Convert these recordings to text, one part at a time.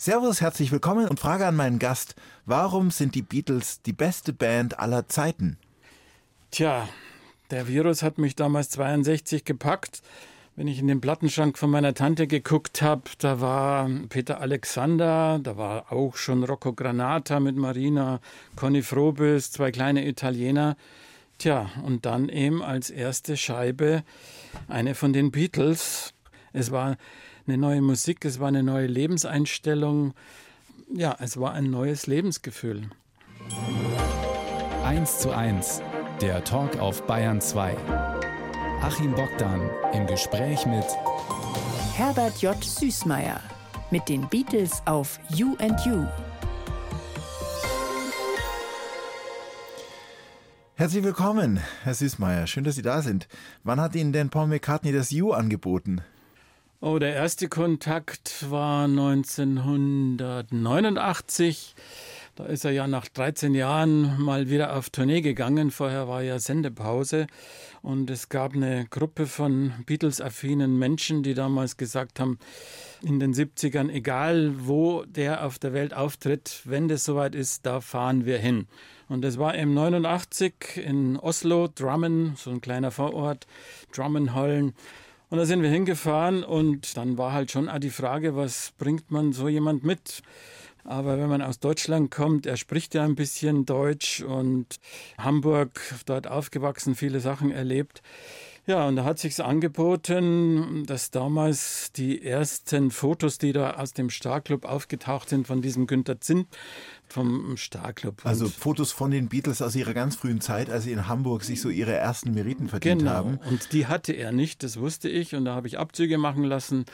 Servus, herzlich willkommen und Frage an meinen Gast. Warum sind die Beatles die beste Band aller Zeiten? Tja, der Virus hat mich damals 62 gepackt. Wenn ich in den Plattenschrank von meiner Tante geguckt habe, da war Peter Alexander, da war auch schon Rocco Granata mit Marina, Conny Frobis, zwei kleine Italiener. Tja, und dann eben als erste Scheibe eine von den Beatles. Es war eine neue Musik, es war eine neue Lebenseinstellung. Ja, es war ein neues Lebensgefühl. 1 zu 1, der Talk auf Bayern 2. Achim Bogdan im Gespräch mit Herbert J. Süßmeier mit den Beatles auf You and You. Herzlich willkommen, Herr Süßmeier. Schön, dass Sie da sind. Wann hat Ihnen denn Paul McCartney das You angeboten? Oh, der erste Kontakt war 1989. Da ist er ja nach 13 Jahren mal wieder auf Tournee gegangen. Vorher war ja Sendepause. Und es gab eine Gruppe von Beatles-affinen Menschen, die damals gesagt haben, in den 70ern, egal wo der auf der Welt auftritt, wenn das soweit ist, da fahren wir hin. Und das war im 89 in Oslo, Drammen, so ein kleiner Vorort, Drummenhollen. Und da sind wir hingefahren und dann war halt schon die Frage, was bringt man so jemand mit? Aber wenn man aus Deutschland kommt, er spricht ja ein bisschen Deutsch und Hamburg, dort aufgewachsen, viele Sachen erlebt. Ja, und da hat sich's angeboten, dass damals die ersten Fotos, die da aus dem Starclub aufgetaucht sind von diesem Günter Zinn, vom Starclub. Also Fotos von den Beatles aus ihrer ganz frühen Zeit, als sie in Hamburg sich so ihre ersten Meriten verdient genau. haben. Und die hatte er nicht, das wusste ich. Und da habe ich Abzüge machen lassen.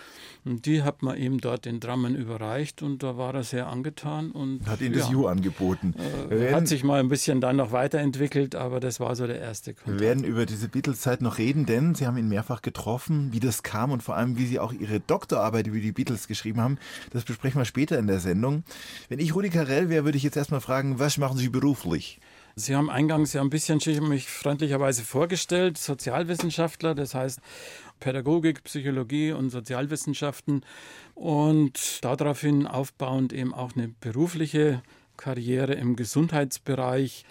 Und die hat man ihm dort den Drammen überreicht. Und da war er sehr angetan. Und hat ihm das ja, angeboten. Äh, hat sich mal ein bisschen dann noch weiterentwickelt, aber das war so der erste Kontakt. Wir werden über diese Beatles-Zeit noch reden, denn Sie haben ihn mehrfach getroffen, wie das kam und vor allem, wie Sie auch Ihre Doktorarbeit über die Beatles geschrieben haben. Das besprechen wir später in der Sendung. Wenn ich Rudi Carell wäre, würde ich jetzt erstmal fragen, was machen Sie beruflich? Sie haben eingangs ja ein bisschen mich freundlicherweise vorgestellt, Sozialwissenschaftler, das heißt Pädagogik, Psychologie und Sozialwissenschaften und daraufhin aufbauend eben auch eine berufliche Karriere im Gesundheitsbereich.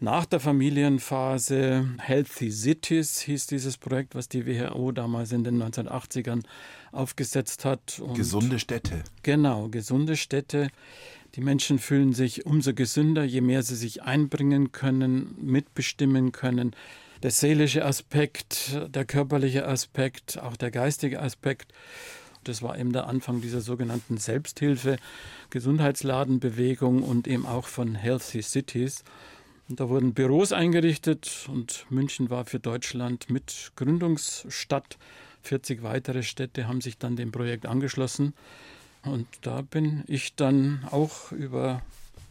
Nach der Familienphase Healthy Cities hieß dieses Projekt, was die WHO damals in den 1980ern aufgesetzt hat. Und gesunde Städte. Genau, gesunde Städte. Die Menschen fühlen sich umso gesünder, je mehr sie sich einbringen können, mitbestimmen können. Der seelische Aspekt, der körperliche Aspekt, auch der geistige Aspekt. Das war eben der Anfang dieser sogenannten Selbsthilfe, Gesundheitsladenbewegung und eben auch von Healthy Cities. Und da wurden Büros eingerichtet und München war für Deutschland mit Gründungsstadt. 40 weitere Städte haben sich dann dem Projekt angeschlossen. Und da bin ich dann auch über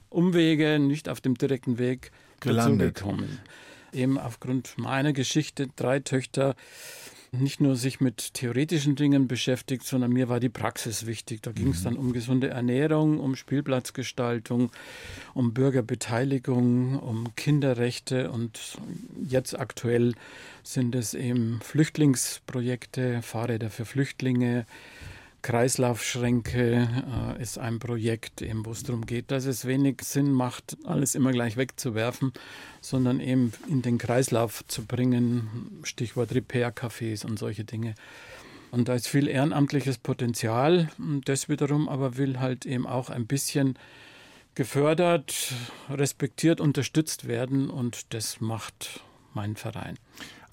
Umwege, nicht auf dem direkten Weg, gelandet. gekommen. Eben aufgrund meiner Geschichte, drei Töchter, nicht nur sich mit theoretischen Dingen beschäftigt, sondern mir war die Praxis wichtig. Da ging es mhm. dann um gesunde Ernährung, um Spielplatzgestaltung, um Bürgerbeteiligung, um Kinderrechte und jetzt aktuell sind es eben Flüchtlingsprojekte, Fahrräder für Flüchtlinge, Kreislaufschränke äh, ist ein Projekt, wo es darum geht, dass es wenig Sinn macht, alles immer gleich wegzuwerfen, sondern eben in den Kreislauf zu bringen. Stichwort Repair-Cafés und solche Dinge. Und da ist viel ehrenamtliches Potenzial. Das wiederum aber will halt eben auch ein bisschen gefördert, respektiert, unterstützt werden. Und das macht mein Verein.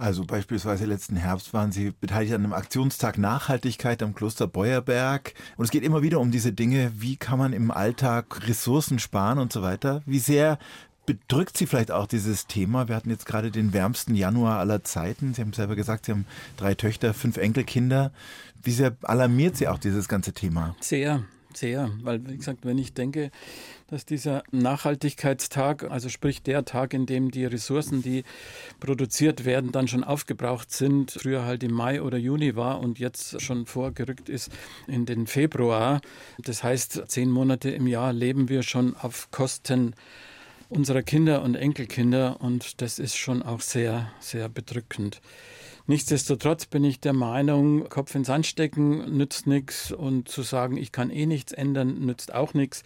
Also beispielsweise letzten Herbst waren Sie beteiligt an einem Aktionstag Nachhaltigkeit am Kloster Beuerberg. Und es geht immer wieder um diese Dinge, wie kann man im Alltag Ressourcen sparen und so weiter. Wie sehr bedrückt Sie vielleicht auch dieses Thema? Wir hatten jetzt gerade den wärmsten Januar aller Zeiten. Sie haben selber gesagt, Sie haben drei Töchter, fünf Enkelkinder. Wie sehr alarmiert Sie auch dieses ganze Thema? Sehr, sehr. Weil, wie gesagt, wenn ich denke, dass dieser Nachhaltigkeitstag, also sprich der Tag, in dem die Ressourcen, die produziert werden, dann schon aufgebraucht sind, früher halt im Mai oder Juni war und jetzt schon vorgerückt ist in den Februar. Das heißt, zehn Monate im Jahr leben wir schon auf Kosten unserer Kinder und Enkelkinder und das ist schon auch sehr, sehr bedrückend. Nichtsdestotrotz bin ich der Meinung, Kopf ins Sand stecken nützt nichts und zu sagen, ich kann eh nichts ändern, nützt auch nichts.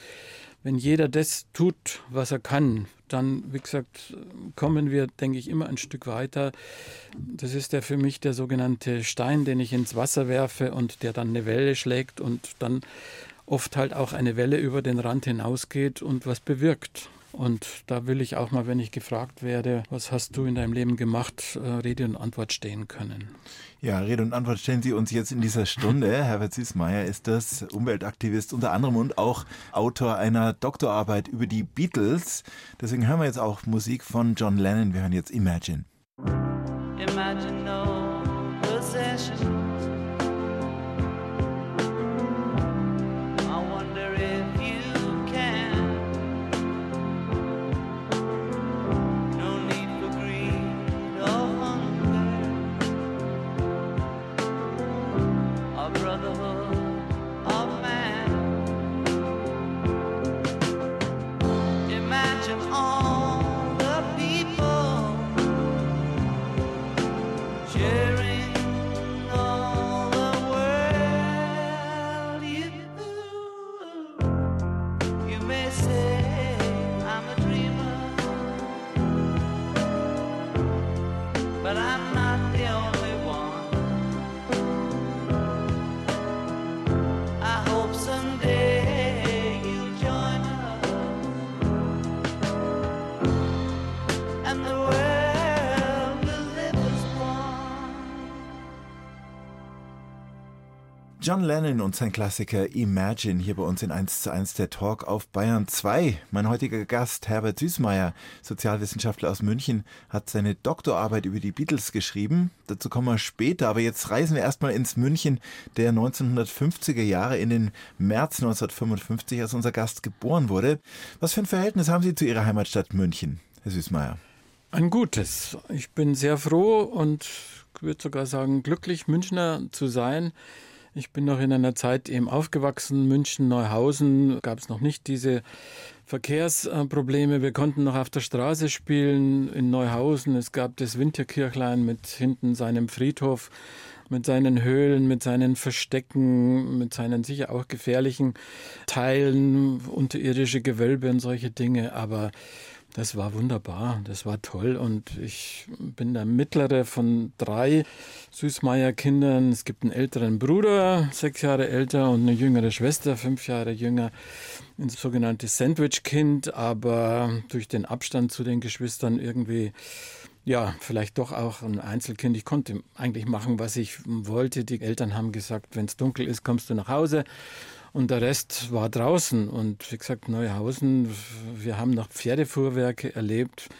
Wenn jeder das tut, was er kann, dann, wie gesagt, kommen wir, denke ich, immer ein Stück weiter. Das ist der für mich der sogenannte Stein, den ich ins Wasser werfe und der dann eine Welle schlägt und dann oft halt auch eine Welle über den Rand hinausgeht und was bewirkt. Und da will ich auch mal, wenn ich gefragt werde, was hast du in deinem Leben gemacht, äh, Rede und Antwort stehen können. Ja, Rede und Antwort stellen Sie uns jetzt in dieser Stunde. Herbert Süßmeier ist das Umweltaktivist unter anderem und auch Autor einer Doktorarbeit über die Beatles. Deswegen hören wir jetzt auch Musik von John Lennon. Wir hören jetzt Imagine. Imagine no possession. John Lennon und sein Klassiker Imagine hier bei uns in 1 zu 1 der Talk auf Bayern 2. Mein heutiger Gast Herbert Süßmeier, Sozialwissenschaftler aus München, hat seine Doktorarbeit über die Beatles geschrieben. Dazu kommen wir später, aber jetzt reisen wir erstmal ins München der 1950er Jahre in den März 1955, als unser Gast geboren wurde. Was für ein Verhältnis haben Sie zu Ihrer Heimatstadt München, Herr Süßmeier? Ein gutes. Ich bin sehr froh und würde sogar sagen glücklich, Münchner zu sein. Ich bin noch in einer Zeit eben aufgewachsen, München, Neuhausen, gab es noch nicht diese Verkehrsprobleme. Wir konnten noch auf der Straße spielen in Neuhausen. Es gab das Winterkirchlein mit hinten seinem Friedhof, mit seinen Höhlen, mit seinen Verstecken, mit seinen sicher auch gefährlichen Teilen, unterirdische Gewölbe und solche Dinge. Aber das war wunderbar, das war toll und ich bin der mittlere von drei Süßmeier-Kindern. Es gibt einen älteren Bruder, sechs Jahre älter, und eine jüngere Schwester, fünf Jahre jünger. Ein sogenanntes Sandwich-Kind, aber durch den Abstand zu den Geschwistern irgendwie ja, vielleicht doch auch ein Einzelkind. Ich konnte eigentlich machen, was ich wollte. Die Eltern haben gesagt, wenn es dunkel ist, kommst du nach Hause und der Rest war draußen. Und wie gesagt, Neuhausen, wir haben noch Pferdefuhrwerke erlebt,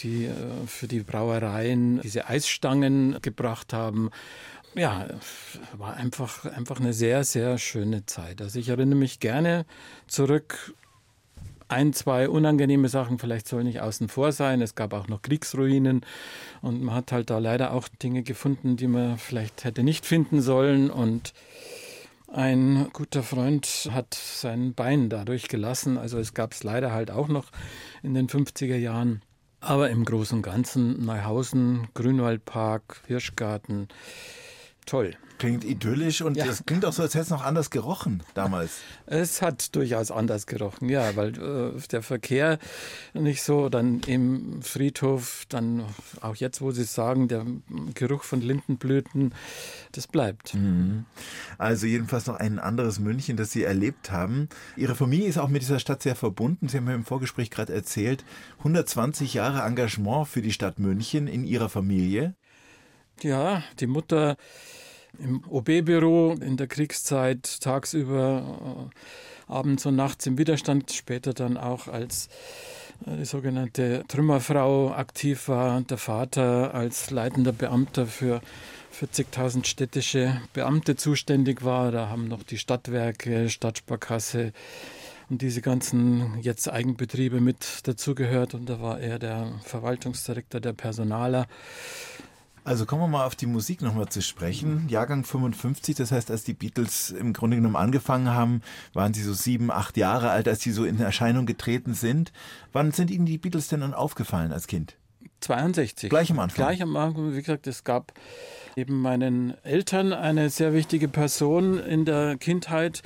die äh, für die Brauereien diese Eisstangen gebracht haben. Ja, war einfach, einfach eine sehr, sehr schöne Zeit. Also ich erinnere mich gerne zurück ein, zwei unangenehme Sachen vielleicht sollen nicht außen vor sein. Es gab auch noch Kriegsruinen und man hat halt da leider auch Dinge gefunden, die man vielleicht hätte nicht finden sollen und ein guter Freund hat sein Bein dadurch gelassen. Also es gab es leider halt auch noch in den 50er Jahren. Aber im Großen und Ganzen Neuhausen, Grünwaldpark, Hirschgarten, toll. Klingt idyllisch und es ja. klingt auch so, als hätte es noch anders gerochen damals. Es hat durchaus anders gerochen, ja, weil äh, der Verkehr nicht so, dann im Friedhof, dann auch jetzt, wo Sie sagen, der Geruch von Lindenblüten, das bleibt. Mhm. Also jedenfalls noch ein anderes München, das Sie erlebt haben. Ihre Familie ist auch mit dieser Stadt sehr verbunden. Sie haben mir im Vorgespräch gerade erzählt, 120 Jahre Engagement für die Stadt München in Ihrer Familie. Ja, die Mutter im OB-Büro in der Kriegszeit tagsüber, äh, abends und nachts im Widerstand, später dann auch als äh, die sogenannte Trümmerfrau aktiv war, der Vater als leitender Beamter für 40.000 städtische Beamte zuständig war. Da haben noch die Stadtwerke, Stadtsparkasse und diese ganzen jetzt Eigenbetriebe mit dazugehört. Und da war er der Verwaltungsdirektor, der Personaler. Also kommen wir mal auf die Musik nochmal zu sprechen. Jahrgang 55, das heißt, als die Beatles im Grunde genommen angefangen haben, waren sie so sieben, acht Jahre alt, als sie so in Erscheinung getreten sind. Wann sind Ihnen die Beatles denn dann aufgefallen als Kind? 62. Gleich am Anfang. Gleich am Anfang, wie gesagt, es gab eben meinen Eltern eine sehr wichtige Person in der Kindheit.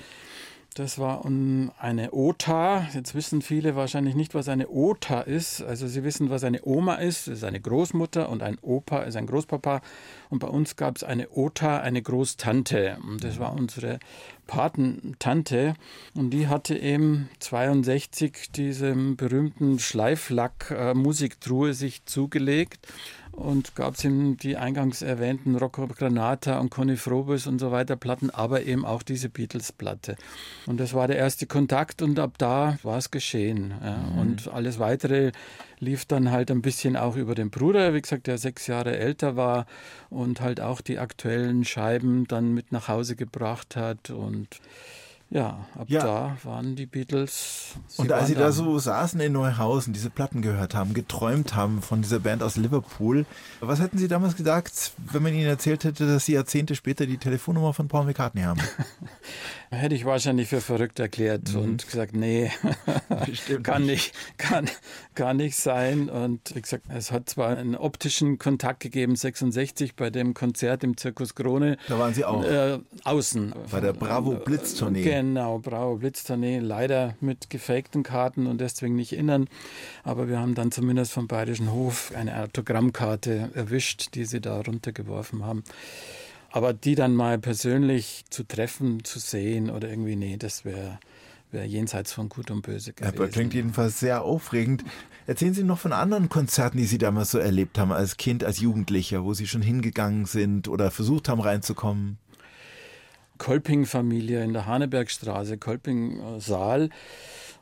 Das war eine Ota. Jetzt wissen viele wahrscheinlich nicht, was eine Ota ist. Also sie wissen, was eine Oma ist. Das ist eine Großmutter und ein Opa ist ein Großpapa. Und bei uns gab es eine Ota, eine Großtante. Und das war unsere Patentante. Und die hatte eben 62 diesen berühmten Schleiflack-Musiktruhe sich zugelegt und gab es ihm die eingangs erwähnten Rocco Granata und Conny Frobes und so weiter Platten, aber eben auch diese Beatles-Platte. Und das war der erste Kontakt und ab da war es geschehen. Ja. Mhm. Und alles weitere lief dann halt ein bisschen auch über den Bruder, wie gesagt, der sechs Jahre älter war und halt auch die aktuellen Scheiben dann mit nach Hause gebracht hat und ja, ab ja. da waren die Beatles. Und als Sie da so saßen in Neuhausen, diese Platten gehört haben, geträumt haben von dieser Band aus Liverpool, was hätten Sie damals gesagt, wenn man Ihnen erzählt hätte, dass Sie Jahrzehnte später die Telefonnummer von Paul McCartney haben? Hätte ich wahrscheinlich für verrückt erklärt mhm. und gesagt, nee, kann nicht, kann, kann nicht sein. Und wie gesagt, es hat zwar einen optischen Kontakt gegeben, 66 bei dem Konzert im Zirkus Krone. Da waren Sie auch. Äh, außen. Bei der Bravo Blitz Tournee. Genau, Bravo Blitz Tournee. Leider mit gefakten Karten und deswegen nicht innern. Aber wir haben dann zumindest vom Bayerischen Hof eine Autogrammkarte erwischt, die sie da runtergeworfen haben. Aber die dann mal persönlich zu treffen, zu sehen oder irgendwie, nee, das wäre wär jenseits von Gut und Böse gewesen. Aber klingt jedenfalls sehr aufregend. Erzählen Sie noch von anderen Konzerten, die Sie damals so erlebt haben, als Kind, als Jugendlicher, wo Sie schon hingegangen sind oder versucht haben reinzukommen. Kolping-Familie in der Hanebergstraße, Kolping-Saal.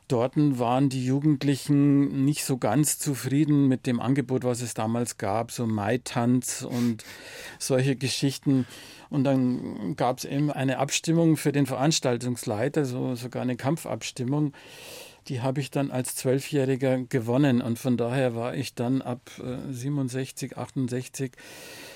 Dort waren die Jugendlichen nicht so ganz zufrieden mit dem Angebot, was es damals gab, so Maitanz und solche Geschichten. Und dann gab es eben eine Abstimmung für den Veranstaltungsleiter, so sogar eine Kampfabstimmung. Die habe ich dann als Zwölfjähriger gewonnen und von daher war ich dann ab 67, äh, 68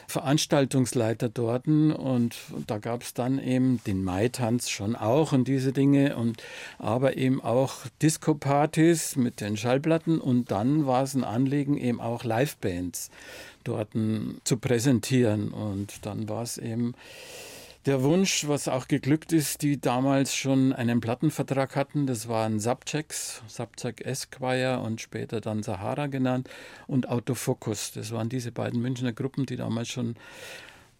Veranstaltungsleiter dort und da gab es dann eben den Mai-Tanz schon auch und diese Dinge und aber eben auch Disco-Partys mit den Schallplatten. Und dann war es ein Anliegen eben auch Live-Bands dort zu präsentieren. Und dann war es eben der Wunsch, was auch geglückt ist, die damals schon einen Plattenvertrag hatten, das waren Subjects, Subject Esquire und später dann Sahara genannt und Autofocus. Das waren diese beiden Münchner Gruppen, die damals schon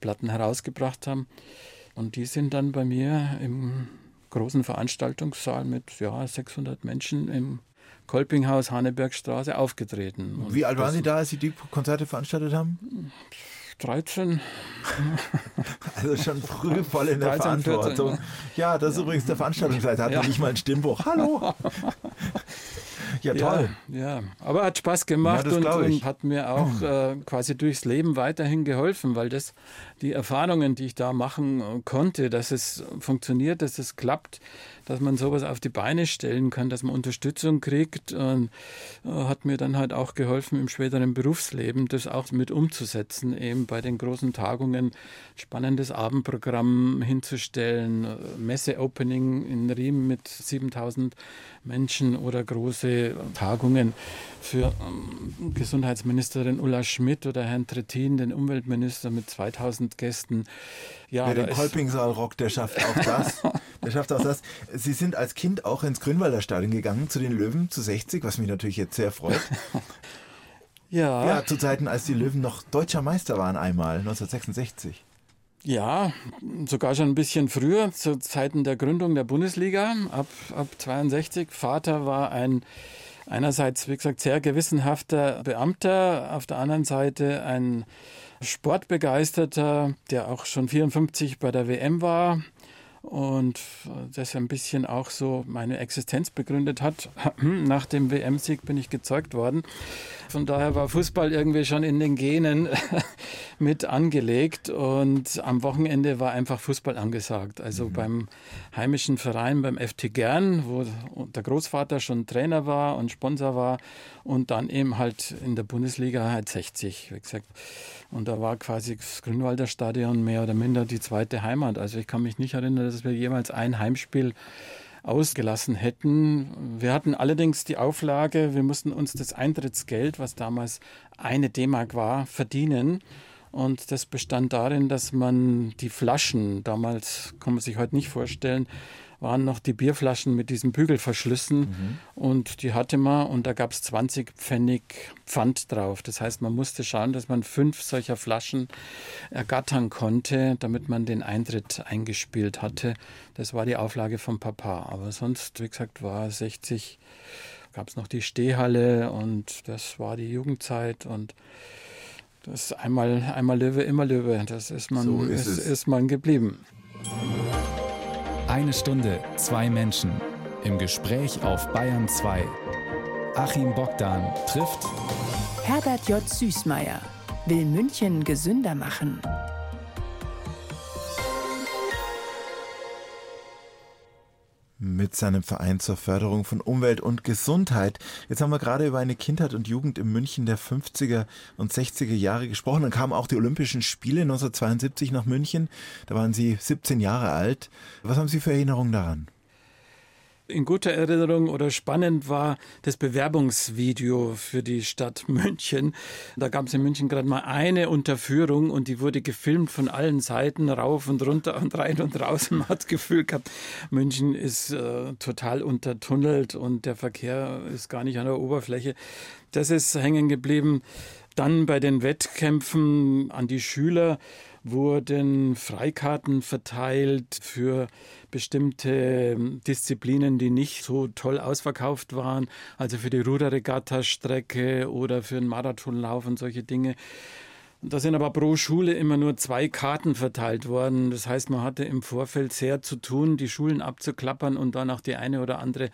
Platten herausgebracht haben. Und die sind dann bei mir im großen Veranstaltungssaal mit ja, 600 Menschen im Kolpinghaus Hanebergstraße aufgetreten. Und Wie alt waren Sie da, als Sie die Konzerte veranstaltet haben? 13. Also schon früh voll in der 13, Verantwortung. 14, ja. ja. das ist ja. übrigens der Veranstaltungsleiter, hat ja. nicht mal ein Stimmbuch. Hallo! Ja, toll. Ja, ja, aber hat Spaß gemacht ja, und, und, hat mir auch äh, quasi durchs Leben weiterhin geholfen, weil das die Erfahrungen, die ich da machen äh, konnte, dass es funktioniert, dass es klappt, dass man sowas auf die Beine stellen kann, dass man Unterstützung kriegt, und, äh, hat mir dann halt auch geholfen im späteren Berufsleben, das auch mit umzusetzen, eben bei den großen Tagungen spannendes Abendprogramm hinzustellen, äh, Messe-Opening in Riem mit 7000 Menschen oder große Tagungen für ähm, Gesundheitsministerin Ulla Schmidt oder Herrn Trittin, den Umweltminister mit 2000 Gästen. Ja, Wer den Kolpingsaal rockt, der schafft auch das. der schafft auch das. Sie sind als Kind auch ins Grünwalder Stadion gegangen, zu den Löwen, zu 60, was mich natürlich jetzt sehr freut. ja. Ja, zu Zeiten, als die Löwen noch deutscher Meister waren einmal, 1966. Ja, sogar schon ein bisschen früher, zu Zeiten der Gründung der Bundesliga, ab, ab 62. Vater war ein einerseits, wie gesagt, sehr gewissenhafter Beamter, auf der anderen Seite ein Sportbegeisterter, der auch schon 54 bei der WM war und das ein bisschen auch so meine Existenz begründet hat. Nach dem WM-Sieg bin ich gezeugt worden. Von daher war Fußball irgendwie schon in den Genen mit angelegt und am Wochenende war einfach Fußball angesagt. Also mhm. beim heimischen Verein, beim FT Gern, wo der Großvater schon Trainer war und Sponsor war und dann eben halt in der Bundesliga halt 60, wie gesagt. Und da war quasi das Grünwalder Stadion mehr oder minder die zweite Heimat. Also ich kann mich nicht erinnern, dass wir jemals ein Heimspiel ausgelassen hätten. Wir hatten allerdings die Auflage, wir mussten uns das Eintrittsgeld, was damals eine D-Mark war, verdienen. Und das bestand darin, dass man die Flaschen, damals kann man sich heute nicht vorstellen, waren noch die Bierflaschen mit diesen Bügelverschlüssen mhm. und die hatte man und da gab es 20 Pfennig Pfand drauf. Das heißt, man musste schauen, dass man fünf solcher Flaschen ergattern konnte, damit man den Eintritt eingespielt hatte. Das war die Auflage vom Papa. Aber sonst, wie gesagt, war 60, gab es noch die Stehhalle und das war die Jugendzeit und das einmal, einmal Löwe, immer Löwe. Das ist man, so ist, ist, ist man geblieben. Eine Stunde, zwei Menschen. Im Gespräch auf Bayern 2. Achim Bogdan trifft Herbert J. Süßmeier. Will München gesünder machen. Mit seinem Verein zur Förderung von Umwelt und Gesundheit. Jetzt haben wir gerade über eine Kindheit und Jugend im München der 50er und 60er Jahre gesprochen. Dann kamen auch die Olympischen Spiele 1972 nach München. Da waren Sie 17 Jahre alt. Was haben Sie für Erinnerungen daran? In guter Erinnerung oder spannend war das Bewerbungsvideo für die Stadt München. Da gab es in München gerade mal eine Unterführung und die wurde gefilmt von allen Seiten, rauf und runter und rein und raus. Man hat das Gefühl gehabt, München ist äh, total untertunnelt und der Verkehr ist gar nicht an der Oberfläche. Das ist hängen geblieben. Dann bei den Wettkämpfen an die Schüler wurden Freikarten verteilt für bestimmte ähm, Disziplinen, die nicht so toll ausverkauft waren, also für die Ruderregatta-Strecke oder für den Marathonlauf und solche Dinge. Da sind aber pro Schule immer nur zwei Karten verteilt worden. Das heißt, man hatte im Vorfeld sehr zu tun, die Schulen abzuklappern und dann auch die eine oder andere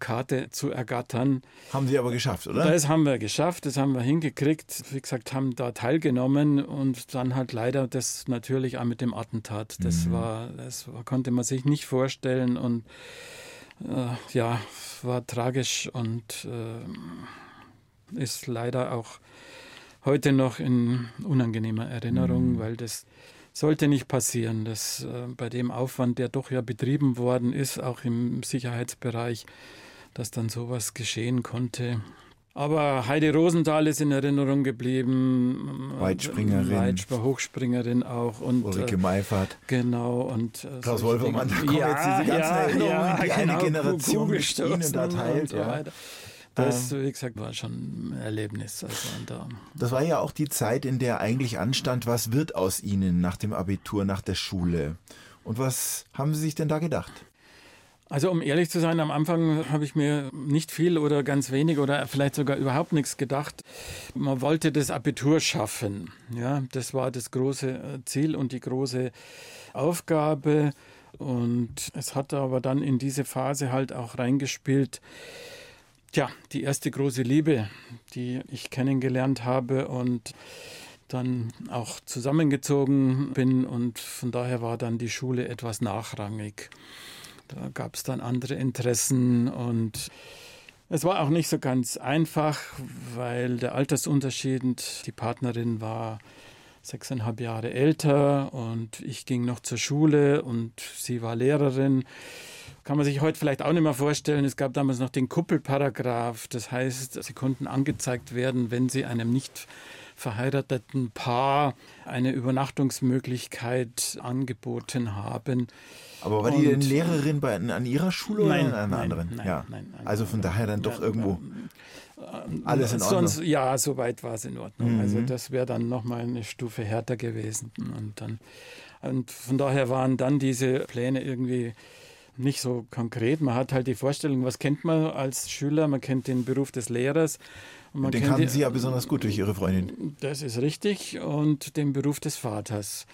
Karte zu ergattern. Haben Sie aber geschafft, oder? Das haben wir geschafft, das haben wir hingekriegt. Wie gesagt, haben da teilgenommen und dann halt leider das natürlich auch mit dem Attentat. Das mhm. war, das konnte man sich nicht vorstellen und äh, ja, war tragisch und äh, ist leider auch heute noch in unangenehmer Erinnerung, mhm. weil das sollte nicht passieren, dass äh, bei dem Aufwand, der doch ja betrieben worden ist, auch im Sicherheitsbereich, dass dann sowas geschehen konnte. Aber Heidi Rosenthal ist in Erinnerung geblieben. Weitspringerin. Weitsp Hochspringerin auch. Und, Ulrike äh, Meifert. Genau. Und, äh, Klaus Wolfermann, da kommen ja, jetzt diese ganzen ja, Erinnerungen, ja, die genau, eine Generation mit Ihnen da teilt. So ja. Das, ähm. wie gesagt, war schon ein Erlebnis. Also da. Das war ja auch die Zeit, in der eigentlich anstand, was wird aus Ihnen nach dem Abitur, nach der Schule? Und was haben Sie sich denn da gedacht? Also um ehrlich zu sein, am Anfang habe ich mir nicht viel oder ganz wenig oder vielleicht sogar überhaupt nichts gedacht. Man wollte das Abitur schaffen. Ja, das war das große äh, Ziel und die große Aufgabe. Und es hat aber dann in diese Phase halt auch reingespielt, Tja, die erste große Liebe, die ich kennengelernt habe und dann auch zusammengezogen bin und von daher war dann die Schule etwas nachrangig. Da gab es dann andere Interessen und es war auch nicht so ganz einfach, weil der Altersunterschied, die Partnerin war sechseinhalb Jahre älter und ich ging noch zur Schule und sie war Lehrerin kann man sich heute vielleicht auch nicht mehr vorstellen. Es gab damals noch den Kuppelparagraph. Das heißt, sie konnten angezeigt werden, wenn sie einem nicht verheirateten Paar eine Übernachtungsmöglichkeit angeboten haben. Aber war die denn Lehrerin bei, an ihrer Schule nein, oder an einer nein, anderen? Nein, ja. nein, also von daher dann doch irgendwo alles in Ordnung. Sonst, ja, soweit war es in Ordnung. Mhm. Also das wäre dann nochmal eine Stufe härter gewesen. Und, dann, und von daher waren dann diese Pläne irgendwie nicht so konkret. Man hat halt die Vorstellung, was kennt man als Schüler? Man kennt den Beruf des Lehrers. Und den kannten Sie ja besonders gut durch Ihre Freundin. Das ist richtig. Und den Beruf des Vaters.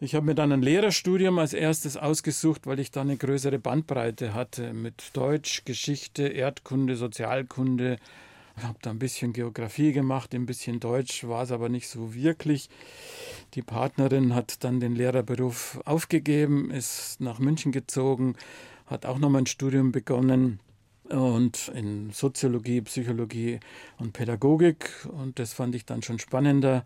Ich habe mir dann ein Lehrerstudium als erstes ausgesucht, weil ich da eine größere Bandbreite hatte mit Deutsch, Geschichte, Erdkunde, Sozialkunde. Ich habe da ein bisschen Geografie gemacht, ein bisschen Deutsch, war es aber nicht so wirklich. Die Partnerin hat dann den Lehrerberuf aufgegeben, ist nach München gezogen, hat auch nochmal ein Studium begonnen und in Soziologie, Psychologie und Pädagogik und das fand ich dann schon spannender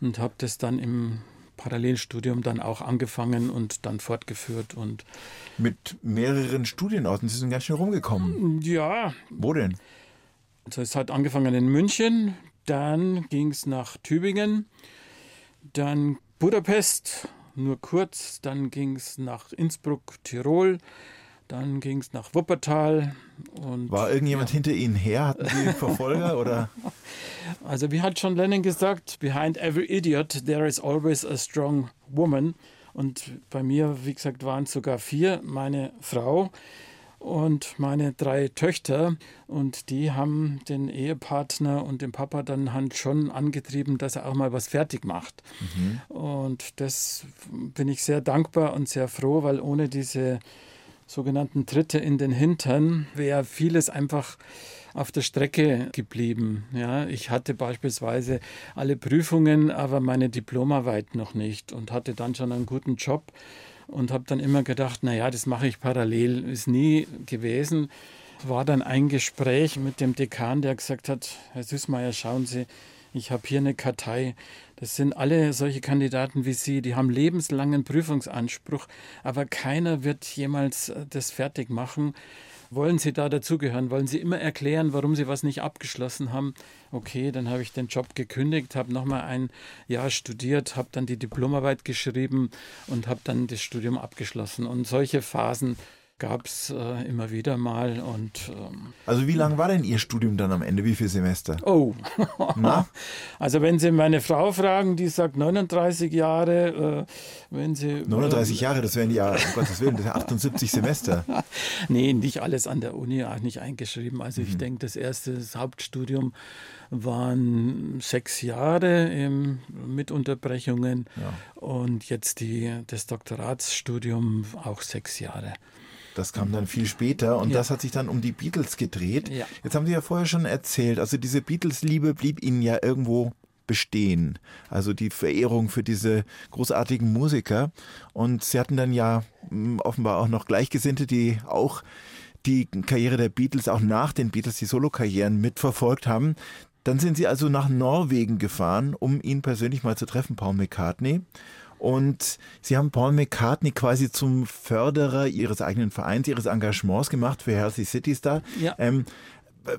und habe das dann im Parallelstudium dann auch angefangen und dann fortgeführt und mit mehreren Studienorten. Sie sind ganz schön rumgekommen. Ja. Wo denn? Also es hat angefangen in München, dann ging es nach Tübingen, dann Budapest, nur kurz, dann ging es nach Innsbruck, Tirol, dann ging es nach Wuppertal. Und, War irgendjemand ja. hinter Ihnen her? Hatten Sie Verfolger oder? Also wie hat John Lennon gesagt, behind every idiot there is always a strong woman. Und bei mir, wie gesagt, waren es sogar vier. Meine Frau, und meine drei Töchter und die haben den Ehepartner und den Papa dann halt schon angetrieben, dass er auch mal was fertig macht. Mhm. Und das bin ich sehr dankbar und sehr froh, weil ohne diese sogenannten Tritte in den Hintern wäre vieles einfach auf der Strecke geblieben. Ja, ich hatte beispielsweise alle Prüfungen, aber meine Diplomarbeit noch nicht und hatte dann schon einen guten Job und habe dann immer gedacht, naja, das mache ich parallel. Ist nie gewesen. War dann ein Gespräch mit dem Dekan, der gesagt hat, Herr Süßmeier, schauen Sie, ich habe hier eine Kartei. Das sind alle solche Kandidaten wie Sie, die haben lebenslangen Prüfungsanspruch, aber keiner wird jemals äh, das fertig machen. Wollen Sie da dazugehören? Wollen Sie immer erklären, warum Sie was nicht abgeschlossen haben? Okay, dann habe ich den Job gekündigt, habe nochmal ein Jahr studiert, habe dann die Diplomarbeit geschrieben und habe dann das Studium abgeschlossen. Und solche Phasen gab es äh, immer wieder mal. Und, ähm, also wie lang war denn Ihr Studium dann am Ende? Wie viele Semester? Oh, also wenn Sie meine Frau fragen, die sagt 39 Jahre. Äh, wenn Sie 39 äh, Jahre, das wären ja, um Gottes Willen, das 78 Semester. nee, nicht alles an der Uni, auch nicht eingeschrieben. Also mhm. ich denke, das erste das Hauptstudium waren sechs Jahre im, mit Unterbrechungen ja. und jetzt die, das Doktoratsstudium auch sechs Jahre. Das kam dann viel später und ja. das hat sich dann um die Beatles gedreht. Ja. Jetzt haben Sie ja vorher schon erzählt, also diese Beatles-Liebe blieb Ihnen ja irgendwo bestehen. Also die Verehrung für diese großartigen Musiker. Und Sie hatten dann ja hm, offenbar auch noch Gleichgesinnte, die auch die Karriere der Beatles, auch nach den Beatles, die Solokarrieren mitverfolgt haben. Dann sind Sie also nach Norwegen gefahren, um ihn persönlich mal zu treffen, Paul McCartney. Und Sie haben Paul McCartney quasi zum Förderer Ihres eigenen Vereins, Ihres Engagements gemacht für Healthy Cities da. Ja. Ähm,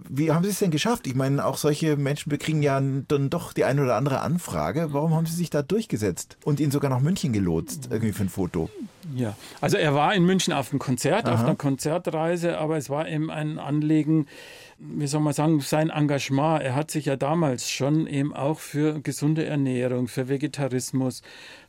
wie haben Sie es denn geschafft? Ich meine, auch solche Menschen bekriegen ja dann doch die eine oder andere Anfrage. Warum haben Sie sich da durchgesetzt und ihn sogar nach München gelotst, irgendwie für ein Foto? Ja, also er war in München auf einem Konzert, Aha. auf einer Konzertreise, aber es war eben ein Anliegen, wie soll man sagen, sein Engagement. Er hat sich ja damals schon eben auch für gesunde Ernährung, für Vegetarismus,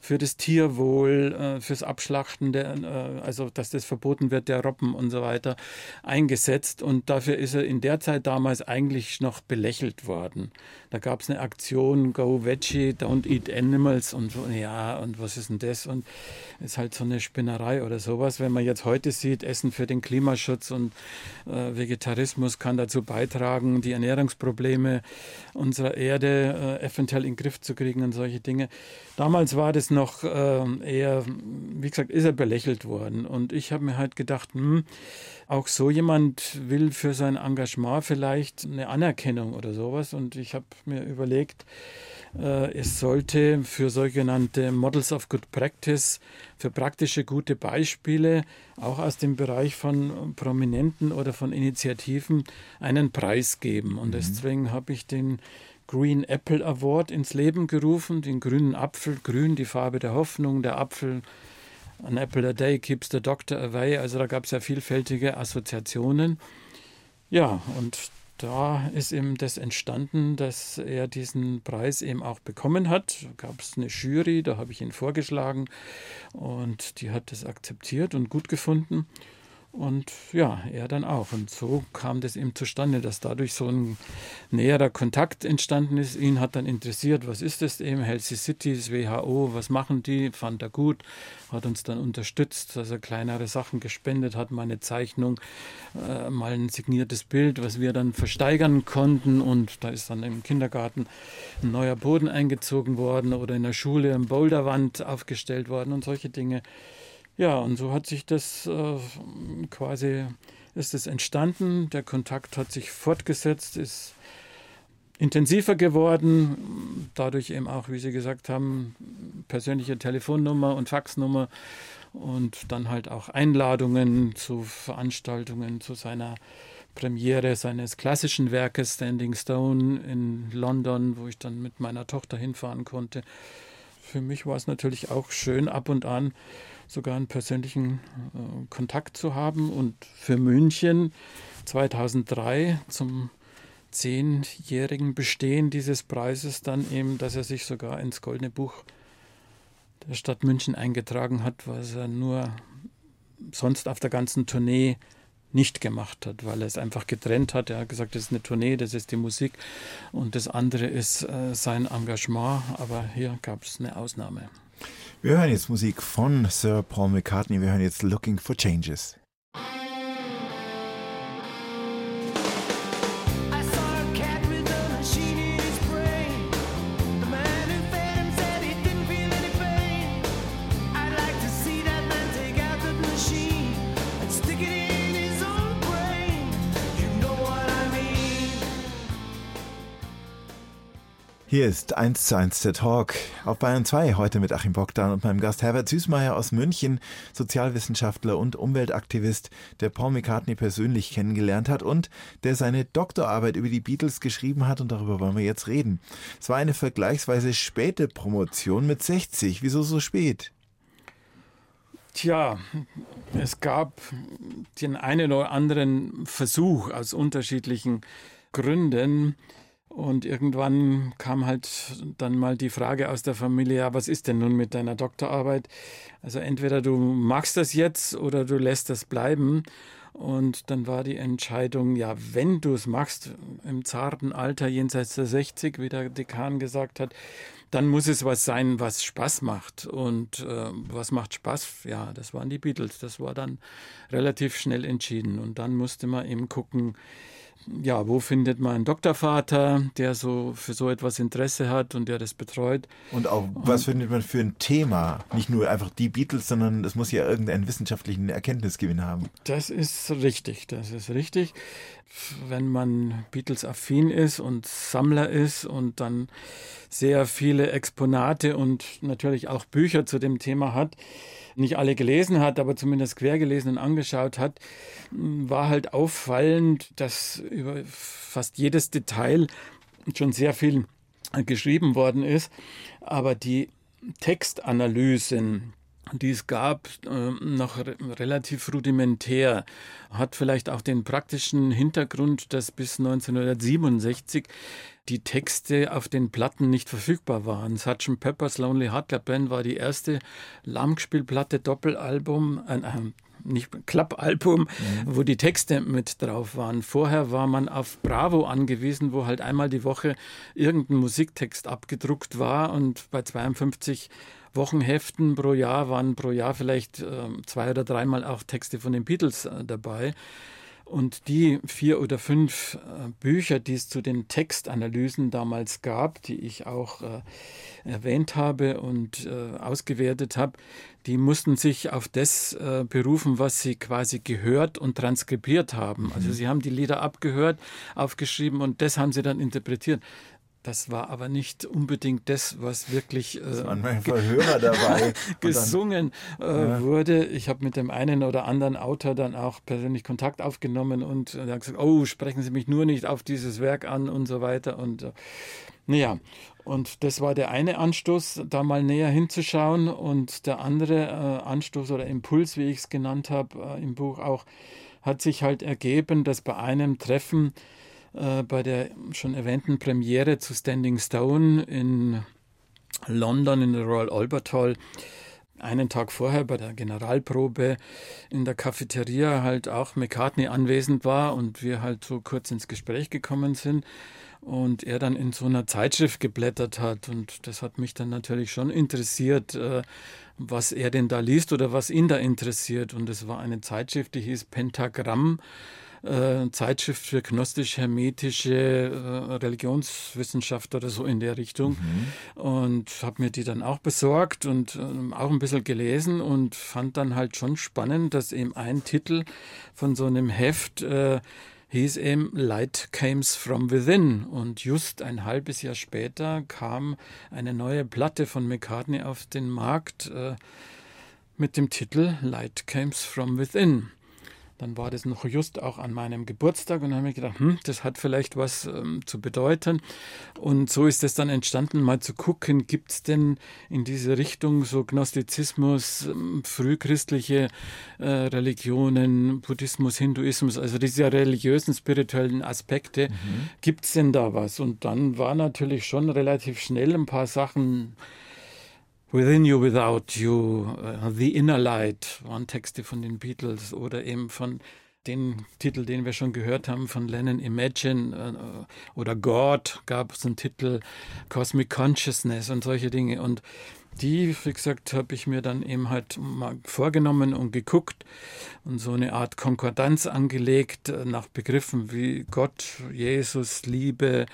für das Tierwohl, äh, fürs Abschlachten, der, äh, also dass das verboten wird, der Robben und so weiter, eingesetzt. Und dafür ist er in der Zeit damals eigentlich noch belächelt worden. Da gab es eine Aktion, Go Veggie, Don't Eat Animals und ja, und was ist denn das? Und ist halt so eine Spinnerei oder sowas. Wenn man jetzt heute sieht, Essen für den Klimaschutz und äh, Vegetarismus kann dazu beitragen, die Ernährungsprobleme unserer Erde äh, eventuell in den Griff zu kriegen und solche Dinge. Damals war das noch äh, eher, wie gesagt, ist er belächelt worden. Und ich habe mir halt gedacht, hm, auch so jemand will für sein Engagement vielleicht eine Anerkennung oder sowas. Und ich habe mir überlegt, äh, es sollte für sogenannte Models of Good Practice, für praktische gute Beispiele, auch aus dem Bereich von Prominenten oder von Initiativen, einen Preis geben. Und mhm. deswegen habe ich den Green Apple Award ins Leben gerufen, den grünen Apfel, grün die Farbe der Hoffnung, der Apfel, an apple a day keeps the doctor away, also da gab es ja vielfältige Assoziationen. Ja, und da ist eben das entstanden, dass er diesen Preis eben auch bekommen hat. Da gab es eine Jury, da habe ich ihn vorgeschlagen und die hat das akzeptiert und gut gefunden. Und ja, er dann auch. Und so kam das eben zustande, dass dadurch so ein näherer Kontakt entstanden ist. Ihn hat dann interessiert, was ist das eben, Healthy Cities, WHO, was machen die? Fand er gut, hat uns dann unterstützt, dass er kleinere Sachen gespendet hat, mal eine Zeichnung, äh, mal ein signiertes Bild, was wir dann versteigern konnten. Und da ist dann im Kindergarten ein neuer Boden eingezogen worden oder in der Schule eine Boulderwand aufgestellt worden und solche Dinge. Ja, und so hat sich das äh, quasi, ist es entstanden. Der Kontakt hat sich fortgesetzt, ist intensiver geworden, dadurch eben auch, wie Sie gesagt haben, persönliche Telefonnummer und Faxnummer und dann halt auch Einladungen zu Veranstaltungen, zu seiner Premiere seines klassischen Werkes Standing Stone in London, wo ich dann mit meiner Tochter hinfahren konnte. Für mich war es natürlich auch schön, ab und an sogar einen persönlichen äh, Kontakt zu haben. Und für München 2003 zum zehnjährigen Bestehen dieses Preises dann eben, dass er sich sogar ins Goldene Buch der Stadt München eingetragen hat, was er nur sonst auf der ganzen Tournee nicht gemacht hat, weil er es einfach getrennt hat. Er hat gesagt, das ist eine Tournee, das ist die Musik und das andere ist äh, sein Engagement, aber hier gab es eine Ausnahme. Wir hören jetzt Musik von Sir Paul McCartney, wir hören jetzt Looking for Changes. Hier ist 1 zu 1 der Talk auf Bayern 2, heute mit Achim Bogdan und meinem Gast Herbert Süßmeier aus München, Sozialwissenschaftler und Umweltaktivist, der Paul McCartney persönlich kennengelernt hat und der seine Doktorarbeit über die Beatles geschrieben hat und darüber wollen wir jetzt reden. Es war eine vergleichsweise späte Promotion mit 60. Wieso so spät? Tja, es gab den einen oder anderen Versuch aus unterschiedlichen Gründen. Und irgendwann kam halt dann mal die Frage aus der Familie, ja, was ist denn nun mit deiner Doktorarbeit? Also entweder du machst das jetzt oder du lässt das bleiben. Und dann war die Entscheidung, ja, wenn du es machst, im zarten Alter jenseits der 60, wie der Dekan gesagt hat, dann muss es was sein, was Spaß macht. Und äh, was macht Spaß? Ja, das waren die Beatles. Das war dann relativ schnell entschieden. Und dann musste man eben gucken, ja, wo findet man einen Doktorvater, der so für so etwas Interesse hat und der das betreut. Und auch, was und, findet man für ein Thema? Nicht nur einfach die Beatles, sondern es muss ja irgendeinen wissenschaftlichen Erkenntnisgewinn haben. Das ist richtig, das ist richtig. Wenn man Beatles-affin ist und Sammler ist und dann sehr viele Exponate und natürlich auch Bücher zu dem Thema hat, nicht alle gelesen hat, aber zumindest quer gelesen und angeschaut hat, war halt auffallend, dass über fast jedes Detail schon sehr viel geschrieben worden ist. Aber die Textanalysen, die es gab, äh, noch relativ rudimentär, hat vielleicht auch den praktischen Hintergrund, dass bis 1967 die Texte auf den Platten nicht verfügbar waren. Sgt. Pepper's Lonely Heart Club Band war die erste Lammgespielplatte Doppelalbum, ein, ein nicht Klappalbum, mhm. wo die Texte mit drauf waren. Vorher war man auf Bravo angewiesen, wo halt einmal die Woche irgendein Musiktext abgedruckt war und bei 52 Wochenheften pro Jahr waren pro Jahr vielleicht äh, zwei oder dreimal auch Texte von den Beatles äh, dabei. Und die vier oder fünf äh, Bücher, die es zu den Textanalysen damals gab, die ich auch äh, erwähnt habe und äh, ausgewertet habe, die mussten sich auf das äh, berufen, was sie quasi gehört und transkribiert haben. Also mhm. sie haben die Lieder abgehört, aufgeschrieben und das haben sie dann interpretiert. Das war aber nicht unbedingt das, was wirklich äh, dabei gesungen äh, ja. wurde. Ich habe mit dem einen oder anderen Autor dann auch persönlich Kontakt aufgenommen und hat gesagt, oh, sprechen Sie mich nur nicht auf dieses Werk an und so weiter. Und äh, naja, und das war der eine Anstoß, da mal näher hinzuschauen. Und der andere äh, Anstoß oder Impuls, wie ich es genannt habe äh, im Buch auch, hat sich halt ergeben, dass bei einem Treffen äh, bei der schon erwähnten Premiere zu Standing Stone in London in der Royal Albert Hall. Einen Tag vorher bei der Generalprobe in der Cafeteria halt auch McCartney anwesend war und wir halt so kurz ins Gespräch gekommen sind und er dann in so einer Zeitschrift geblättert hat. Und das hat mich dann natürlich schon interessiert, äh, was er denn da liest oder was ihn da interessiert. Und es war eine Zeitschrift, die hieß Pentagramm äh, Zeitschrift für gnostisch-hermetische äh, Religionswissenschaft oder so in der Richtung. Mhm. Und habe mir die dann auch besorgt und äh, auch ein bisschen gelesen und fand dann halt schon spannend, dass eben ein Titel von so einem Heft äh, hieß eben Light Comes from Within. Und just ein halbes Jahr später kam eine neue Platte von McCartney auf den Markt äh, mit dem Titel Light Comes from Within. Dann war das noch just auch an meinem Geburtstag und dann habe ich gedacht, hm, das hat vielleicht was ähm, zu bedeuten. Und so ist es dann entstanden, mal zu gucken, gibt es denn in diese Richtung so Gnostizismus, ähm, frühchristliche äh, Religionen, Buddhismus, Hinduismus, also diese religiösen, spirituellen Aspekte, mhm. gibt es denn da was? Und dann war natürlich schon relativ schnell ein paar Sachen Within You, Without You, uh, The Inner Light waren Texte von den Beatles oder eben von den Titel, den wir schon gehört haben, von Lennon Imagine uh, oder God gab es einen Titel, Cosmic Consciousness und solche Dinge. Und die, wie gesagt, habe ich mir dann eben halt mal vorgenommen und geguckt und so eine Art Konkordanz angelegt äh, nach Begriffen wie Gott, Jesus, Liebe,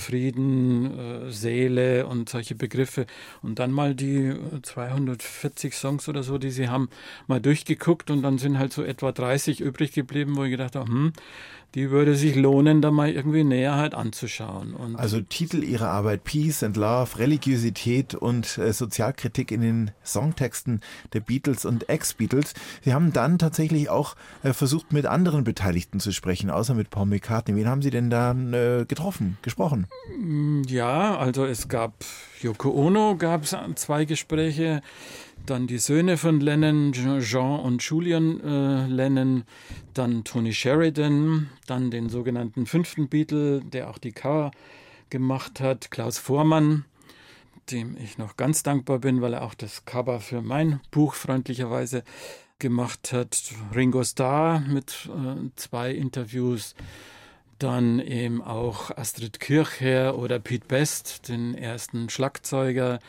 Frieden, äh, Seele und solche Begriffe. Und dann mal die 240 Songs oder so, die sie haben, mal durchgeguckt und dann sind halt so etwa 30 übrig geblieben, wo ich gedacht habe, hm, die würde sich lohnen, da mal irgendwie näher halt anzuschauen. Und also Titel ihrer Arbeit Peace and Love, Religiosität und äh, Sozialkritik in den Songtexten der Beatles und Ex-Beatles. Sie haben dann tatsächlich auch äh, versucht, mit anderen Beteiligten zu sprechen, außer mit Paul McCartney. Wen haben Sie denn da äh, getroffen, gesprochen? Mm, ja, also es gab Yoko Ono, gab es zwei Gespräche dann die Söhne von Lennon, Jean und Julian äh, Lennon, dann Tony Sheridan, dann den sogenannten fünften Beatle, der auch die Cover gemacht hat, Klaus Vormann, dem ich noch ganz dankbar bin, weil er auch das Cover für mein Buch freundlicherweise gemacht hat, Ringo Starr mit äh, zwei Interviews, dann eben auch Astrid Kirchherr oder Pete Best, den ersten Schlagzeuger,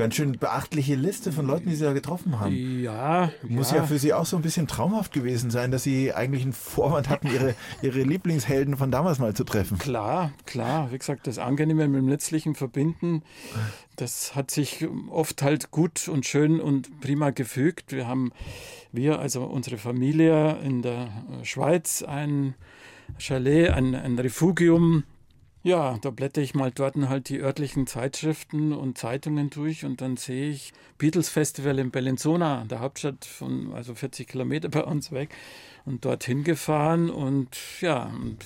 ganz schön beachtliche Liste von Leuten, die Sie da getroffen haben. Ja. Muss ja. ja für Sie auch so ein bisschen traumhaft gewesen sein, dass Sie eigentlich einen Vorwand hatten, Ihre, Ihre Lieblingshelden von damals mal zu treffen. Klar, klar. Wie gesagt, das Angenehme mit dem Nützlichen verbinden, das hat sich oft halt gut und schön und prima gefügt. Wir haben, wir, also unsere Familie in der Schweiz, ein Chalet, ein, ein Refugium. Ja, da blätter ich mal dort halt die örtlichen Zeitschriften und Zeitungen durch und dann sehe ich Beatles Festival in Bellinzona, der Hauptstadt von also 40 Kilometer bei uns weg und dorthin gefahren und ja, und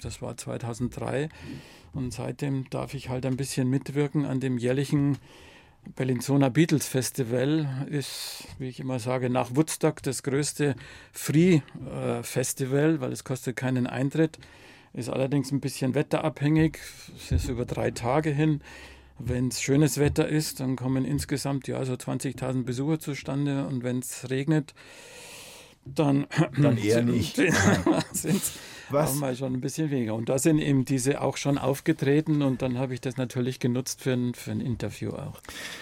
das war 2003 und seitdem darf ich halt ein bisschen mitwirken an dem jährlichen Bellinzona Beatles Festival ist, wie ich immer sage, nach Woodstock das größte Free äh, weil es kostet keinen Eintritt. Ist allerdings ein bisschen wetterabhängig. Es ist über drei Tage hin. Wenn es schönes Wetter ist, dann kommen insgesamt ja so 20.000 Besucher zustande. Und wenn es regnet, dann, dann eher nicht. sind was? Mal schon ein bisschen weniger. Und da sind eben diese auch schon aufgetreten und dann habe ich das natürlich genutzt für ein, für ein Interview auch.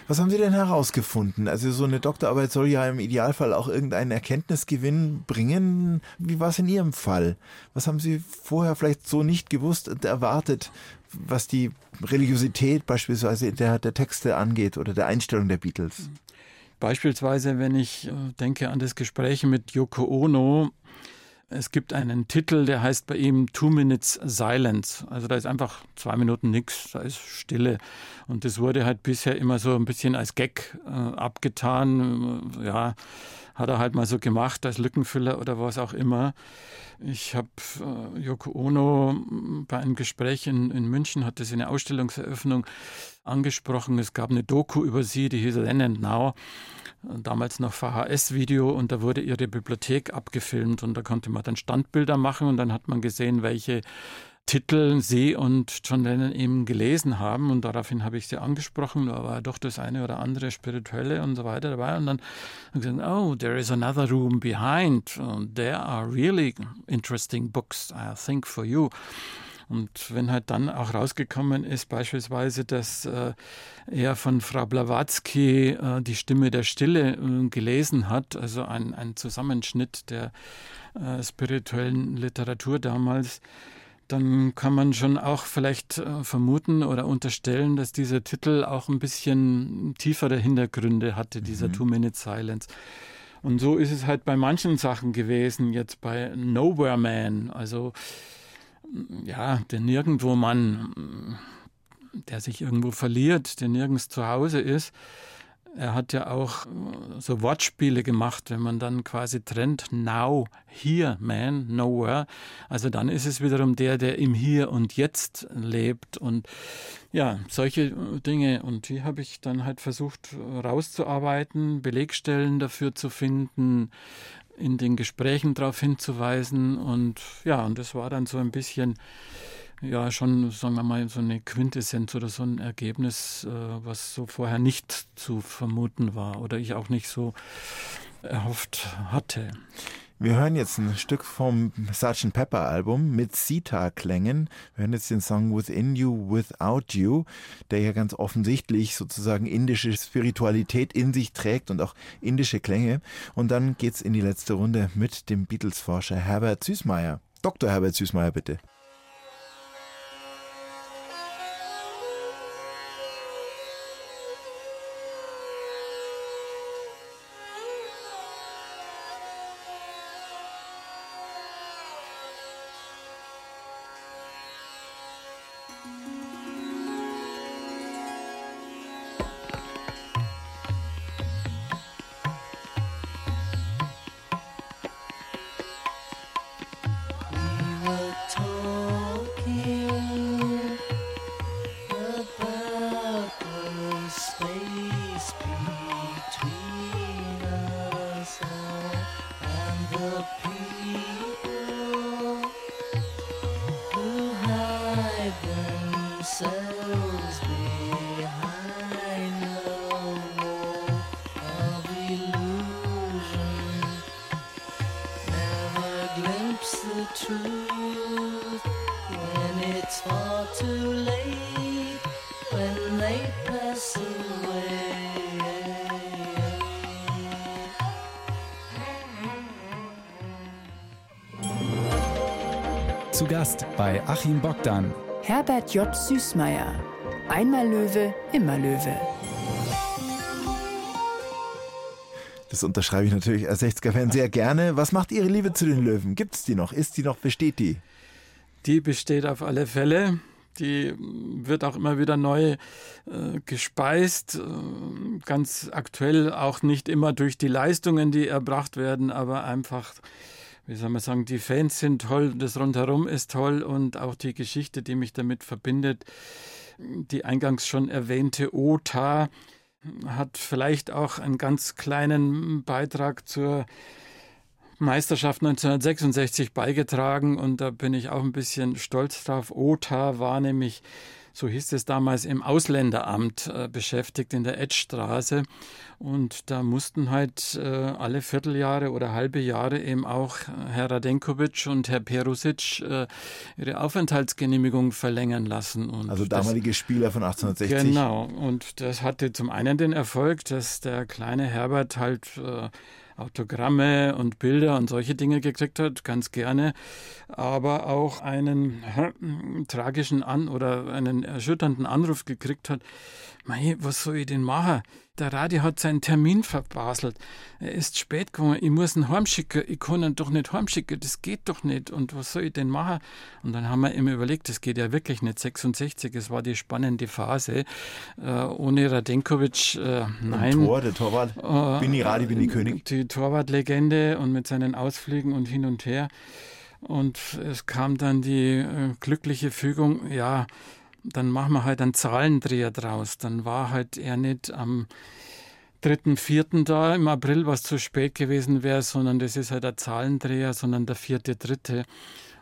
Was haben Sie denn herausgefunden? Also so eine Doktorarbeit soll ja im Idealfall auch irgendeinen Erkenntnisgewinn bringen. Wie war es in Ihrem Fall? Was haben Sie vorher vielleicht so nicht gewusst und erwartet, was die Religiosität beispielsweise der, der Texte angeht oder der Einstellung der Beatles? Beispielsweise, wenn ich äh, denke an das Gespräch mit Yoko Ono, es gibt einen Titel, der heißt bei ihm Two Minutes Silence. Also da ist einfach zwei Minuten nichts, da ist Stille. Und das wurde halt bisher immer so ein bisschen als Gag äh, abgetan. Ja, hat er halt mal so gemacht als Lückenfüller oder was auch immer. Ich habe äh, Yoko Ono bei einem Gespräch in, in München, hatte sie eine Ausstellungseröffnung angesprochen. Es gab eine Doku über sie, die hieß Then and Now damals noch VHS-Video und da wurde ihre Bibliothek abgefilmt und da konnte man dann Standbilder machen und dann hat man gesehen, welche Titel sie und John Lennon eben gelesen haben. Und daraufhin habe ich sie angesprochen, da war doch das eine oder andere spirituelle und so weiter dabei. Und dann gesagt, oh, there is another room behind. And there are really interesting books, I think for you. Und wenn halt dann auch rausgekommen ist, beispielsweise, dass äh, er von Frau Blavatsky äh, die Stimme der Stille äh, gelesen hat, also ein, ein Zusammenschnitt der äh, spirituellen Literatur damals, dann kann man schon auch vielleicht äh, vermuten oder unterstellen, dass dieser Titel auch ein bisschen tiefere Hintergründe hatte, dieser mhm. Two-Minute Silence. Und so ist es halt bei manchen Sachen gewesen, jetzt bei Nowhere Man, also ja, der Nirgendwo-Mann, der sich irgendwo verliert, der nirgends zu Hause ist. Er hat ja auch äh, so Wortspiele gemacht, wenn man dann quasi trennt, now, here, man, nowhere. Also dann ist es wiederum der, der im Hier und Jetzt lebt und ja, solche Dinge. Und die habe ich dann halt versucht rauszuarbeiten, Belegstellen dafür zu finden, in den Gesprächen darauf hinzuweisen und ja, und das war dann so ein bisschen ja schon, sagen wir mal, so eine Quintessenz oder so ein Ergebnis, äh, was so vorher nicht zu vermuten war oder ich auch nicht so erhofft hatte. Wir hören jetzt ein Stück vom Sgt. Pepper Album mit Sita-Klängen. Wir hören jetzt den Song Within You, Without You, der ja ganz offensichtlich sozusagen indische Spiritualität in sich trägt und auch indische Klänge. Und dann geht's in die letzte Runde mit dem Beatles-Forscher Herbert Süßmeier. Dr. Herbert Süßmeier, bitte. Zu Gast bei Achim Bogdan. Herbert J. Süßmeier. Einmal Löwe, immer Löwe. Das unterschreibe ich natürlich als 60er-Fan sehr gerne. Was macht Ihre Liebe zu den Löwen? Gibt es die noch? Ist die noch? Besteht die? Die besteht auf alle Fälle. Die wird auch immer wieder neu äh, gespeist. Äh, ganz aktuell auch nicht immer durch die Leistungen, die erbracht werden, aber einfach wie soll man sagen, die Fans sind toll, das rundherum ist toll und auch die Geschichte, die mich damit verbindet. Die eingangs schon erwähnte OTA hat vielleicht auch einen ganz kleinen Beitrag zur Meisterschaft 1966 beigetragen und da bin ich auch ein bisschen stolz drauf. OTA war nämlich so hieß es damals, im Ausländeramt äh, beschäftigt in der Edstraße. Und da mussten halt äh, alle Vierteljahre oder halbe Jahre eben auch Herr Radenkovic und Herr Perusic äh, ihre Aufenthaltsgenehmigung verlängern lassen. Und also damalige das, Spieler von 1860. Genau. Und das hatte zum einen den Erfolg, dass der kleine Herbert halt äh, Autogramme und Bilder und solche Dinge gekriegt hat, ganz gerne, aber auch einen hm, tragischen An oder einen erschütternden Anruf gekriegt hat. Mei, was soll ich denn machen? Der Radio hat seinen Termin verbaselt. Er ist spät gekommen. Ich muss ihn heimschicken. Ich kann ihn doch nicht heimschicken. Das geht doch nicht. Und was soll ich denn machen? Und dann haben wir immer überlegt, das geht ja wirklich nicht. 66, es war die spannende Phase. Äh, ohne Radenkovic, äh, nein. Im Tor, der Torwart. Äh, bin ich Radi, bin ich König. Die Torwartlegende und mit seinen Ausflügen und hin und her. Und es kam dann die äh, glückliche Fügung, ja, dann machen wir halt einen Zahlendreher draus. Dann war halt er nicht am 3.4. da im April, was zu spät gewesen wäre, sondern das ist halt ein Zahlendreher, sondern der 4.3.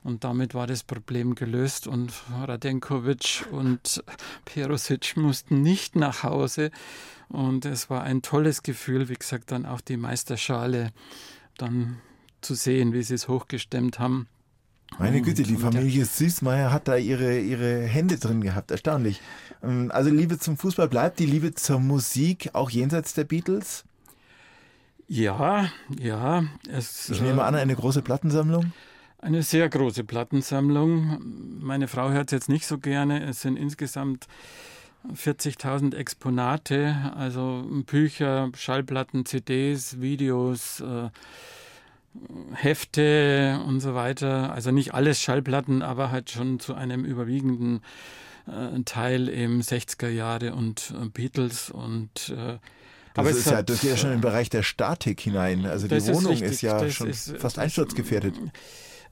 Und damit war das Problem gelöst und Radenkovic und Perosic mussten nicht nach Hause. Und es war ein tolles Gefühl, wie gesagt, dann auch die Meisterschale dann zu sehen, wie sie es hochgestemmt haben. Meine Güte, die Familie Süßmeier hat da ihre, ihre Hände drin gehabt. Erstaunlich. Ähm, also Liebe zum Fußball bleibt, die Liebe zur Musik auch jenseits der Beatles? Ja, ja. Es, ich nehme an, eine große Plattensammlung? Eine sehr große Plattensammlung. Meine Frau hört es jetzt nicht so gerne. Es sind insgesamt 40.000 Exponate, also Bücher, Schallplatten, CDs, Videos, äh, Hefte und so weiter. Also nicht alles Schallplatten, aber halt schon zu einem überwiegenden äh, Teil eben 60er Jahre und äh, Beatles und äh, das, aber ist ja, das geht ja schon im Bereich der Statik hinein. Also die Wohnung ist, ist ja schon ist, fast einsturzgefährdet.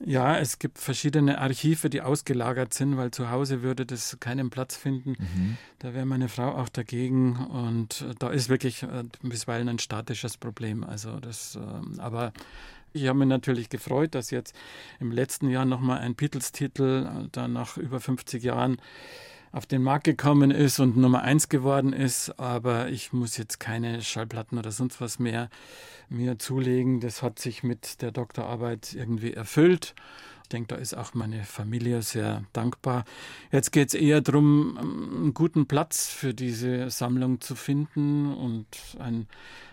Ja, es gibt verschiedene Archive, die ausgelagert sind, weil zu Hause würde das keinen Platz finden. Mhm. Da wäre meine Frau auch dagegen und da ist wirklich äh, bisweilen ein statisches Problem. Also das, äh, aber ich habe mich natürlich gefreut, dass jetzt im letzten Jahr nochmal ein Beatles-Titel, äh, dann nach über 50 Jahren, auf den Markt gekommen ist und Nummer eins geworden ist. Aber ich muss jetzt keine Schallplatten oder sonst was mehr mir zulegen. Das hat sich mit der Doktorarbeit irgendwie erfüllt. Ich denke, da ist auch meine Familie sehr dankbar. Jetzt geht es eher darum, einen guten Platz für diese Sammlung zu finden und ein,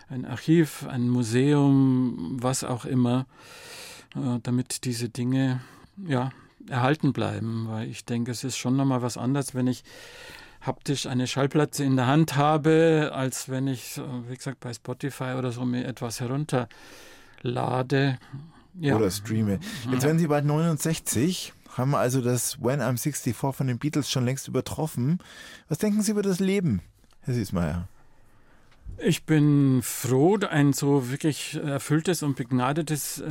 ein Archiv, ein Museum, was auch immer, äh, damit diese Dinge ja, erhalten bleiben. Weil ich denke, es ist schon nochmal was anderes, wenn ich haptisch eine Schallplatte in der Hand habe, als wenn ich, wie gesagt, bei Spotify oder so mir etwas herunterlade. Ja. Oder streame. Jetzt werden Sie bald 69, haben also das When I'm 64 von den Beatles schon längst übertroffen. Was denken Sie über das Leben, Herr Süßmeier? Ich bin froh, ein so wirklich erfülltes und begnadetes äh,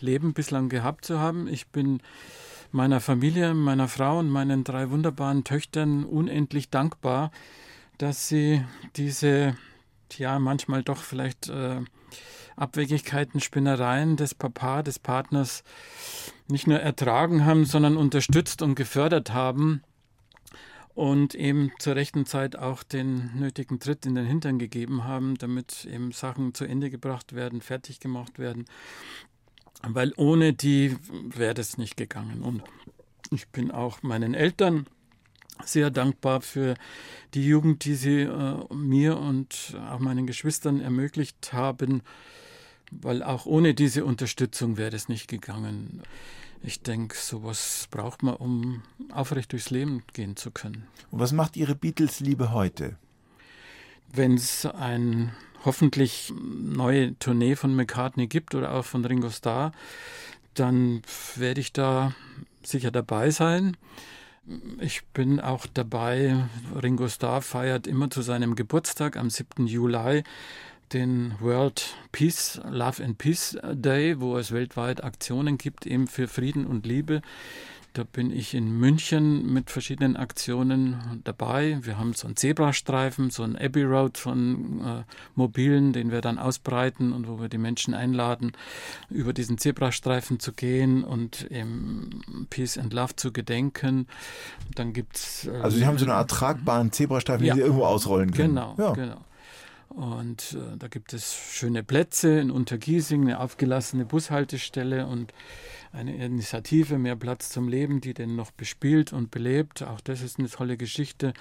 Leben bislang gehabt zu haben. Ich bin meiner Familie, meiner Frau und meinen drei wunderbaren Töchtern unendlich dankbar, dass sie diese, ja, manchmal doch vielleicht äh, Abwegigkeiten, Spinnereien des Papa, des Partners nicht nur ertragen haben, sondern unterstützt und gefördert haben und eben zur rechten Zeit auch den nötigen Tritt in den Hintern gegeben haben, damit eben Sachen zu Ende gebracht werden, fertig gemacht werden weil ohne die wäre das nicht gegangen. Und ich bin auch meinen Eltern sehr dankbar für die Jugend, die sie äh, mir und auch meinen Geschwistern ermöglicht haben, weil auch ohne diese Unterstützung wäre das nicht gegangen. Ich denke, sowas braucht man, um aufrecht durchs Leben gehen zu können. Und was macht Ihre Beatles-Liebe heute? Wenn es ein hoffentlich neue Tournee von McCartney gibt oder auch von Ringo Starr, dann werde ich da sicher dabei sein. Ich bin auch dabei. Ringo Starr feiert immer zu seinem Geburtstag am 7. Juli den World Peace, Love and Peace Day, wo es weltweit Aktionen gibt, eben für Frieden und Liebe. Da bin ich in München mit verschiedenen Aktionen dabei. Wir haben so einen Zebrastreifen, so einen Abbey Road von äh, Mobilen, den wir dann ausbreiten und wo wir die Menschen einladen, über diesen Zebrastreifen zu gehen und eben Peace and Love zu gedenken. Dann gibt's. Äh, also Sie haben so eine Art tragbaren Zebrastreifen, ja. den Sie irgendwo ausrollen können. Genau, ja. genau. Und äh, da gibt es schöne Plätze in Untergiesing, eine aufgelassene Bushaltestelle und eine Initiative Mehr Platz zum Leben, die den noch bespielt und belebt. Auch das ist eine tolle Geschichte.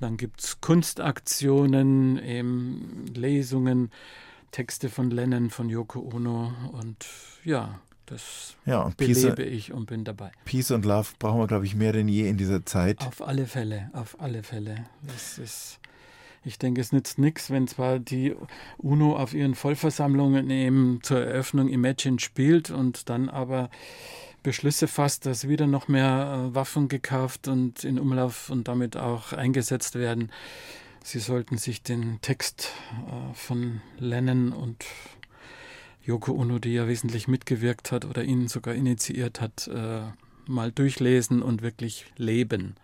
Dann gibt es Kunstaktionen, eben Lesungen, Texte von Lennon, von Yoko Ono und ja, das ja, und belebe Peace, ich und bin dabei. Peace und Love brauchen wir, glaube ich, mehr denn je in dieser Zeit. Auf alle Fälle, auf alle Fälle. Das ist ich denke, es nützt nichts, wenn zwar die UNO auf ihren Vollversammlungen eben zur Eröffnung Imagine spielt und dann aber Beschlüsse fasst, dass wieder noch mehr äh, Waffen gekauft und in Umlauf und damit auch eingesetzt werden. Sie sollten sich den Text äh, von Lennon und Yoko Ono, die ja wesentlich mitgewirkt hat oder ihn sogar initiiert hat, äh, mal durchlesen und wirklich leben.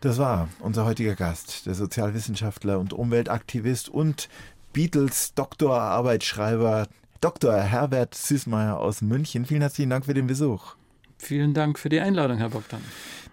Das war unser heutiger Gast, der Sozialwissenschaftler und Umweltaktivist und Beatles Doktorarbeitsschreiber Dr. Herbert Süßmeier aus München. Vielen herzlichen Dank für den Besuch. Vielen Dank für die Einladung, Herr Bogdan.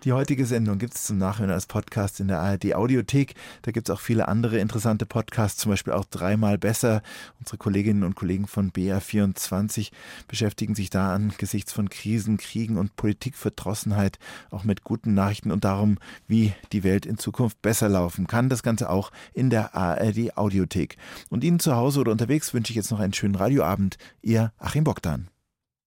Die heutige Sendung gibt es zum Nachhören als Podcast in der ARD Audiothek. Da gibt es auch viele andere interessante Podcasts, zum Beispiel auch dreimal besser. Unsere Kolleginnen und Kollegen von BR24 beschäftigen sich da angesichts von Krisen, Kriegen und Politikverdrossenheit auch mit guten Nachrichten und darum, wie die Welt in Zukunft besser laufen kann. Das Ganze auch in der ARD Audiothek. Und Ihnen zu Hause oder unterwegs wünsche ich jetzt noch einen schönen Radioabend. Ihr Achim Bogdan.